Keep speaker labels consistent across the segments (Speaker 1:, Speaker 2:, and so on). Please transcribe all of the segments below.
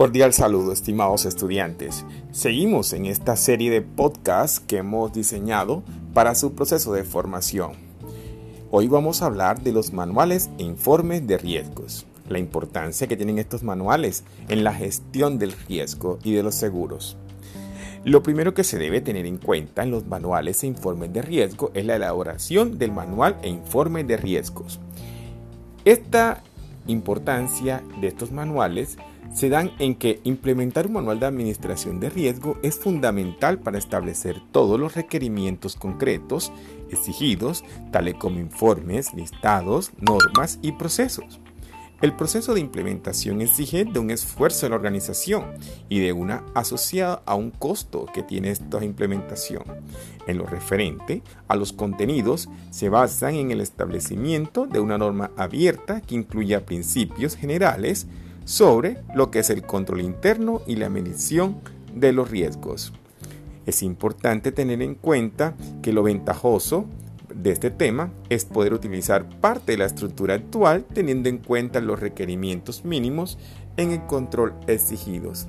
Speaker 1: Cordial saludo, estimados estudiantes. Seguimos en esta serie de podcasts que hemos diseñado para su proceso de formación. Hoy vamos a hablar de los manuales e informes de riesgos, la importancia que tienen estos manuales en la gestión del riesgo y de los seguros. Lo primero que se debe tener en cuenta en los manuales e informes de riesgo es la elaboración del manual e informe de riesgos. Esta importancia de estos manuales se dan en que implementar un manual de administración de riesgo es fundamental para establecer todos los requerimientos concretos exigidos, tales como informes, listados, normas y procesos. El proceso de implementación exige de un esfuerzo de la organización y de una asociada a un costo que tiene esta implementación. En lo referente a los contenidos, se basan en el establecimiento de una norma abierta que incluya principios generales, sobre lo que es el control interno y la medición de los riesgos. Es importante tener en cuenta que lo ventajoso de este tema es poder utilizar parte de la estructura actual teniendo en cuenta los requerimientos mínimos en el control exigidos.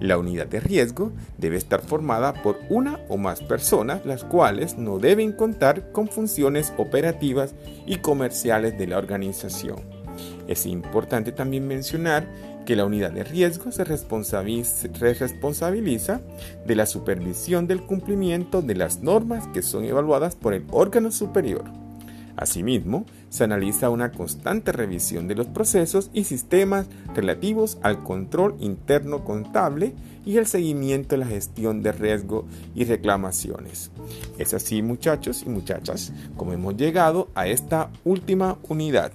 Speaker 1: La unidad de riesgo debe estar formada por una o más personas, las cuales no deben contar con funciones operativas y comerciales de la organización. Es importante también mencionar que la unidad de riesgo se responsabiliza de la supervisión del cumplimiento de las normas que son evaluadas por el órgano superior. Asimismo, se analiza una constante revisión de los procesos y sistemas relativos al control interno contable y el seguimiento de la gestión de riesgo y reclamaciones. Es así, muchachos y muchachas, como hemos llegado a esta última unidad.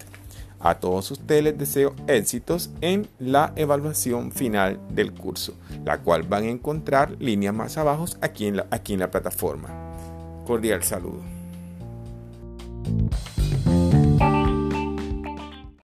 Speaker 1: A todos ustedes les deseo éxitos en la evaluación final del curso, la cual van a encontrar líneas más abajo aquí en la, aquí en la plataforma. Cordial saludo.